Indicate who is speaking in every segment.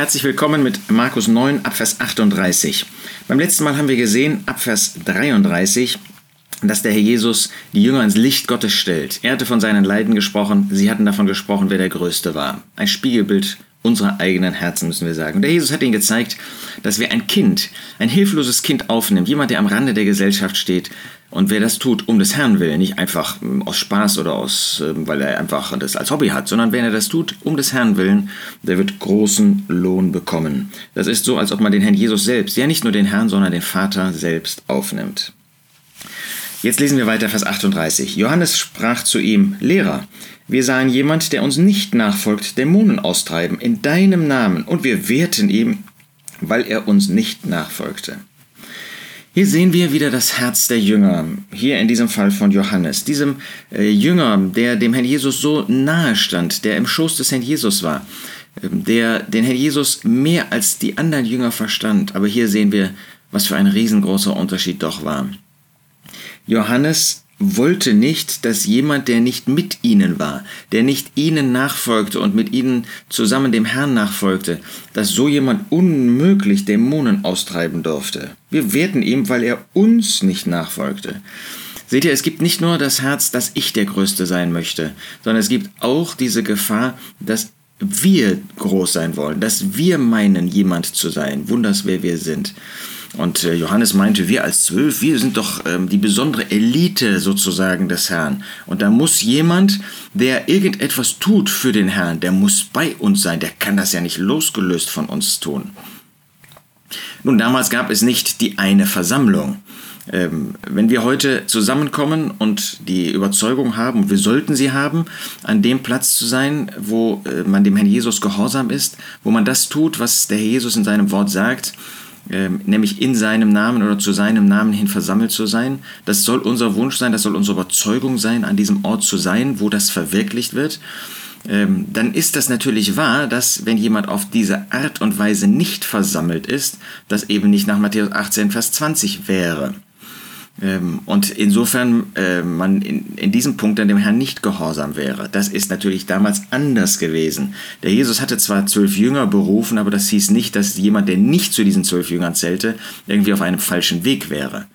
Speaker 1: Herzlich willkommen mit Markus 9, Abvers 38. Beim letzten Mal haben wir gesehen, Abvers 33, dass der Herr Jesus die Jünger ins Licht Gottes stellt. Er hatte von seinen Leiden gesprochen, sie hatten davon gesprochen, wer der Größte war. Ein Spiegelbild unserer eigenen Herzen, müssen wir sagen. Und der Jesus hat ihnen gezeigt, dass wer ein Kind, ein hilfloses Kind aufnimmt, jemand, der am Rande der Gesellschaft steht, und wer das tut, um des Herrn willen, nicht einfach ähm, aus Spaß oder aus, ähm, weil er einfach das als Hobby hat, sondern wenn er das tut, um des Herrn willen, der wird großen Lohn bekommen. Das ist so, als ob man den Herrn Jesus selbst, ja nicht nur den Herrn, sondern den Vater selbst aufnimmt. Jetzt lesen wir weiter Vers 38. Johannes sprach zu ihm, Lehrer, wir sahen jemand, der uns nicht nachfolgt, Dämonen austreiben in deinem Namen, und wir wehrten ihm, weil er uns nicht nachfolgte. Hier sehen wir wieder das Herz der Jünger, hier in diesem Fall von Johannes, diesem äh, Jünger, der dem Herrn Jesus so nahe stand, der im Schoß des Herrn Jesus war, äh, der den Herrn Jesus mehr als die anderen Jünger verstand. Aber hier sehen wir, was für ein riesengroßer Unterschied doch war. Johannes wollte nicht, dass jemand, der nicht mit ihnen war, der nicht ihnen nachfolgte und mit ihnen zusammen dem Herrn nachfolgte, dass so jemand unmöglich Dämonen austreiben durfte. Wir wehrten ihm, weil er uns nicht nachfolgte. Seht ihr, es gibt nicht nur das Herz, dass ich der Größte sein möchte, sondern es gibt auch diese Gefahr, dass wir groß sein wollen, dass wir meinen, jemand zu sein, wunders wer wir sind. Und äh, Johannes meinte, wir als Zwölf, wir sind doch ähm, die besondere Elite sozusagen des Herrn. Und da muss jemand, der irgendetwas tut für den Herrn, der muss bei uns sein. Der kann das ja nicht losgelöst von uns tun. Nun, damals gab es nicht die eine Versammlung. Ähm, wenn wir heute zusammenkommen und die Überzeugung haben, wir sollten sie haben, an dem Platz zu sein, wo äh, man dem Herrn Jesus gehorsam ist, wo man das tut, was der Herr Jesus in seinem Wort sagt, ähm, nämlich in seinem Namen oder zu seinem Namen hin versammelt zu sein. Das soll unser Wunsch sein, das soll unsere Überzeugung sein, an diesem Ort zu sein, wo das verwirklicht wird. Ähm, dann ist das natürlich wahr, dass wenn jemand auf diese Art und Weise nicht versammelt ist, das eben nicht nach Matthäus 18, Vers 20 wäre. Ähm, und insofern äh, man in, in diesem Punkt dann dem Herrn nicht gehorsam wäre. Das ist natürlich damals anders gewesen. Der Jesus hatte zwar zwölf Jünger berufen, aber das hieß nicht, dass jemand, der nicht zu diesen zwölf Jüngern zählte, irgendwie auf einem falschen Weg wäre.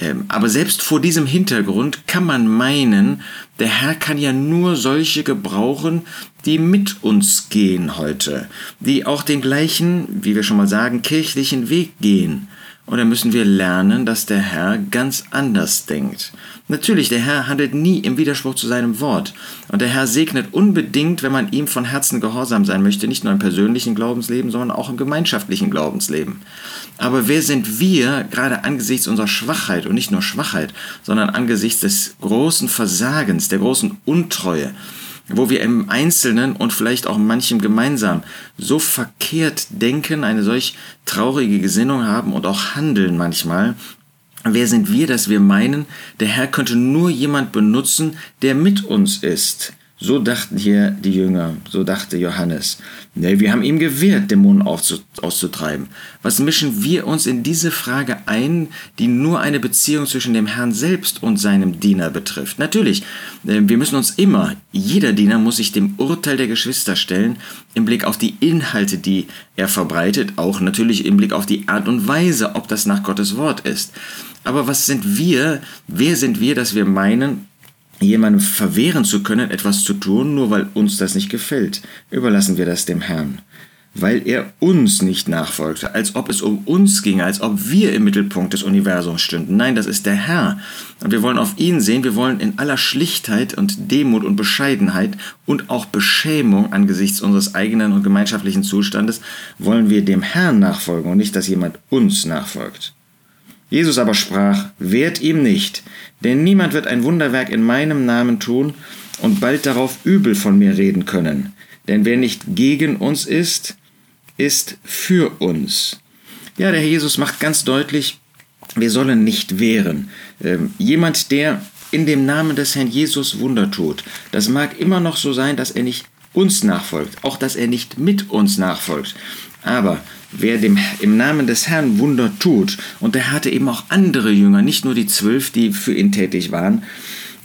Speaker 1: Ähm, aber selbst vor diesem Hintergrund kann man meinen, der Herr kann ja nur solche gebrauchen, die mit uns gehen heute, die auch den gleichen, wie wir schon mal sagen, kirchlichen Weg gehen. Und dann müssen wir lernen, dass der Herr ganz anders denkt. Natürlich, der Herr handelt nie im Widerspruch zu seinem Wort. Und der Herr segnet unbedingt, wenn man ihm von Herzen gehorsam sein möchte, nicht nur im persönlichen Glaubensleben, sondern auch im gemeinschaftlichen Glaubensleben. Aber wer sind wir, gerade angesichts unserer Schwachheit und nicht nur Schwachheit, sondern angesichts des großen Versagens, der großen Untreue, wo wir im Einzelnen und vielleicht auch manchem gemeinsam so verkehrt denken, eine solch traurige Gesinnung haben und auch handeln manchmal. Wer sind wir, dass wir meinen, der Herr könnte nur jemand benutzen, der mit uns ist? So dachten hier die Jünger, so dachte Johannes. Nee, wir haben ihm gewährt, Dämonen auszutreiben. Was mischen wir uns in diese Frage ein, die nur eine Beziehung zwischen dem Herrn selbst und seinem Diener betrifft? Natürlich, äh, wir müssen uns immer, jeder Diener muss sich dem Urteil der Geschwister stellen, im Blick auf die Inhalte, die er verbreitet, auch natürlich im Blick auf die Art und Weise, ob das nach Gottes Wort ist. Aber was sind wir, wer sind wir, dass wir meinen, jemandem verwehren zu können, etwas zu tun, nur weil uns das nicht gefällt. Überlassen wir das dem Herrn. Weil er uns nicht nachfolgte, als ob es um uns ginge, als ob wir im Mittelpunkt des Universums stünden. Nein, das ist der Herr. Und wir wollen auf ihn sehen, wir wollen in aller Schlichtheit und Demut und Bescheidenheit und auch Beschämung angesichts unseres eigenen und gemeinschaftlichen Zustandes, wollen wir dem Herrn nachfolgen und nicht, dass jemand uns nachfolgt. Jesus aber sprach, wehrt ihm nicht, denn niemand wird ein Wunderwerk in meinem Namen tun und bald darauf übel von mir reden können. Denn wer nicht gegen uns ist, ist für uns. Ja, der Herr Jesus macht ganz deutlich, wir sollen nicht wehren. Ähm, jemand, der in dem Namen des Herrn Jesus Wunder tut, das mag immer noch so sein, dass er nicht uns nachfolgt, auch dass er nicht mit uns nachfolgt. Aber wer dem, im Namen des Herrn Wunder tut, und er hatte eben auch andere Jünger, nicht nur die zwölf, die für ihn tätig waren,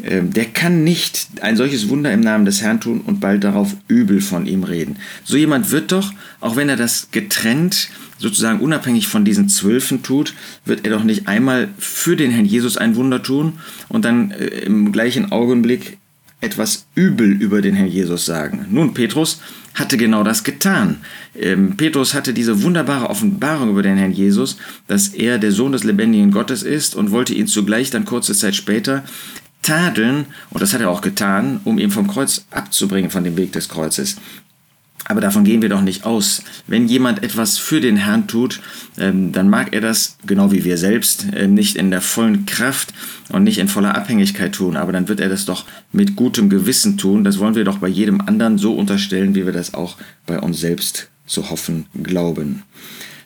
Speaker 1: ähm, der kann nicht ein solches Wunder im Namen des Herrn tun und bald darauf übel von ihm reden. So jemand wird doch, auch wenn er das getrennt, sozusagen unabhängig von diesen Zwölfen tut, wird er doch nicht einmal für den Herrn Jesus ein Wunder tun und dann äh, im gleichen Augenblick etwas übel über den Herrn Jesus sagen. Nun, Petrus hatte genau das getan. Ähm, Petrus hatte diese wunderbare Offenbarung über den Herrn Jesus, dass er der Sohn des lebendigen Gottes ist und wollte ihn zugleich dann kurze Zeit später tadeln, und das hat er auch getan, um ihn vom Kreuz abzubringen, von dem Weg des Kreuzes. Aber davon gehen wir doch nicht aus. Wenn jemand etwas für den Herrn tut, ähm, dann mag er das, genau wie wir selbst, äh, nicht in der vollen Kraft und nicht in voller Abhängigkeit tun. Aber dann wird er das doch mit gutem Gewissen tun. Das wollen wir doch bei jedem anderen so unterstellen, wie wir das auch bei uns selbst zu hoffen glauben.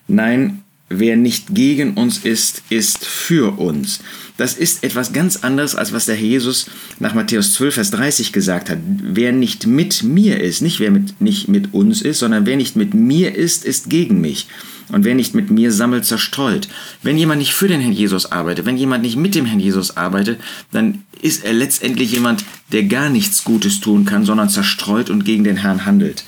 Speaker 1: Nein, Wer nicht gegen uns ist, ist für uns. Das ist etwas ganz anderes, als was der Herr Jesus nach Matthäus 12, Vers 30 gesagt hat. Wer nicht mit mir ist, nicht wer mit, nicht mit uns ist, sondern wer nicht mit mir ist, ist gegen mich. Und wer nicht mit mir sammelt, zerstreut. Wenn jemand nicht für den Herrn Jesus arbeitet, wenn jemand nicht mit dem Herrn Jesus arbeitet, dann ist er letztendlich jemand, der gar nichts Gutes tun kann, sondern zerstreut und gegen den Herrn handelt.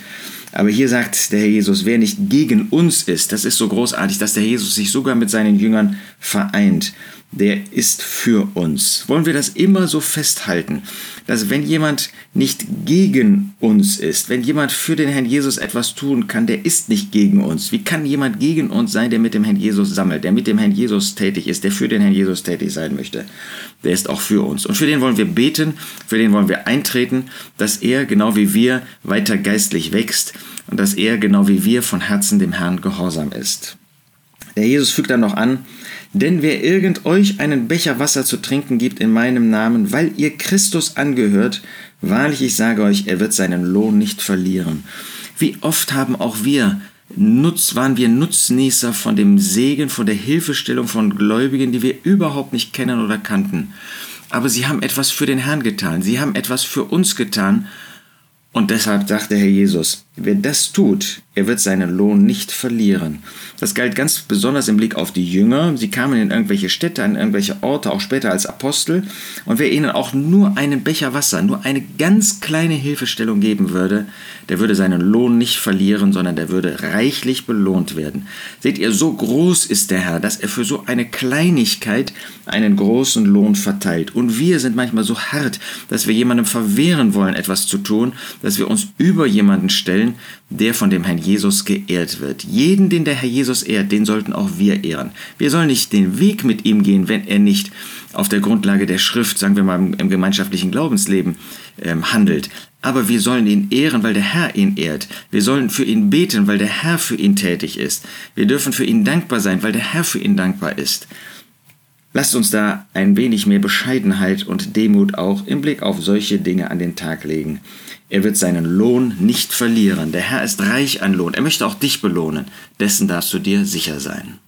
Speaker 1: Aber hier sagt der Herr Jesus, wer nicht gegen uns ist, das ist so großartig, dass der Jesus sich sogar mit seinen Jüngern vereint der ist für uns. Wollen wir das immer so festhalten, dass wenn jemand nicht gegen uns ist, wenn jemand für den Herrn Jesus etwas tun kann, der ist nicht gegen uns. Wie kann jemand gegen uns sein, der mit dem Herrn Jesus sammelt, der mit dem Herrn Jesus tätig ist, der für den Herrn Jesus tätig sein möchte? Der ist auch für uns. Und für den wollen wir beten, für den wollen wir eintreten, dass er, genau wie wir, weiter geistlich wächst und dass er, genau wie wir, von Herzen dem Herrn gehorsam ist. Der Jesus fügt dann noch an, denn wer irgend euch einen Becher Wasser zu trinken gibt in meinem Namen, weil ihr Christus angehört, wahrlich ich sage euch, er wird seinen Lohn nicht verlieren. Wie oft haben auch wir Nutz, waren wir Nutznießer von dem Segen, von der Hilfestellung von Gläubigen, die wir überhaupt nicht kennen oder kannten. Aber sie haben etwas für den Herrn getan, sie haben etwas für uns getan, und deshalb sagt der Herr Jesus, wer das tut, er wird seinen Lohn nicht verlieren. Das galt ganz besonders im Blick auf die Jünger. Sie kamen in irgendwelche Städte, an irgendwelche Orte, auch später als Apostel. Und wer ihnen auch nur einen Becher Wasser, nur eine ganz kleine Hilfestellung geben würde, der würde seinen Lohn nicht verlieren, sondern der würde reichlich belohnt werden. Seht ihr, so groß ist der Herr, dass er für so eine Kleinigkeit einen großen Lohn verteilt. Und wir sind manchmal so hart, dass wir jemandem verwehren wollen, etwas zu tun, dass wir uns über jemanden stellen, der von dem Herrn Jesus geehrt wird. Jeden, den der Herr Jesus ehrt, den sollten auch wir ehren. Wir sollen nicht den Weg mit ihm gehen, wenn er nicht auf der Grundlage der Schrift, sagen wir mal im, im gemeinschaftlichen Glaubensleben, ähm, handelt. Aber wir sollen ihn ehren, weil der Herr ihn ehrt. Wir sollen für ihn beten, weil der Herr für ihn tätig ist. Wir dürfen für ihn dankbar sein, weil der Herr für ihn dankbar ist. Lasst uns da ein wenig mehr Bescheidenheit und Demut auch im Blick auf solche Dinge an den Tag legen. Er wird seinen Lohn nicht verlieren. Der Herr ist reich an Lohn. Er möchte auch dich belohnen. Dessen darfst du dir sicher sein.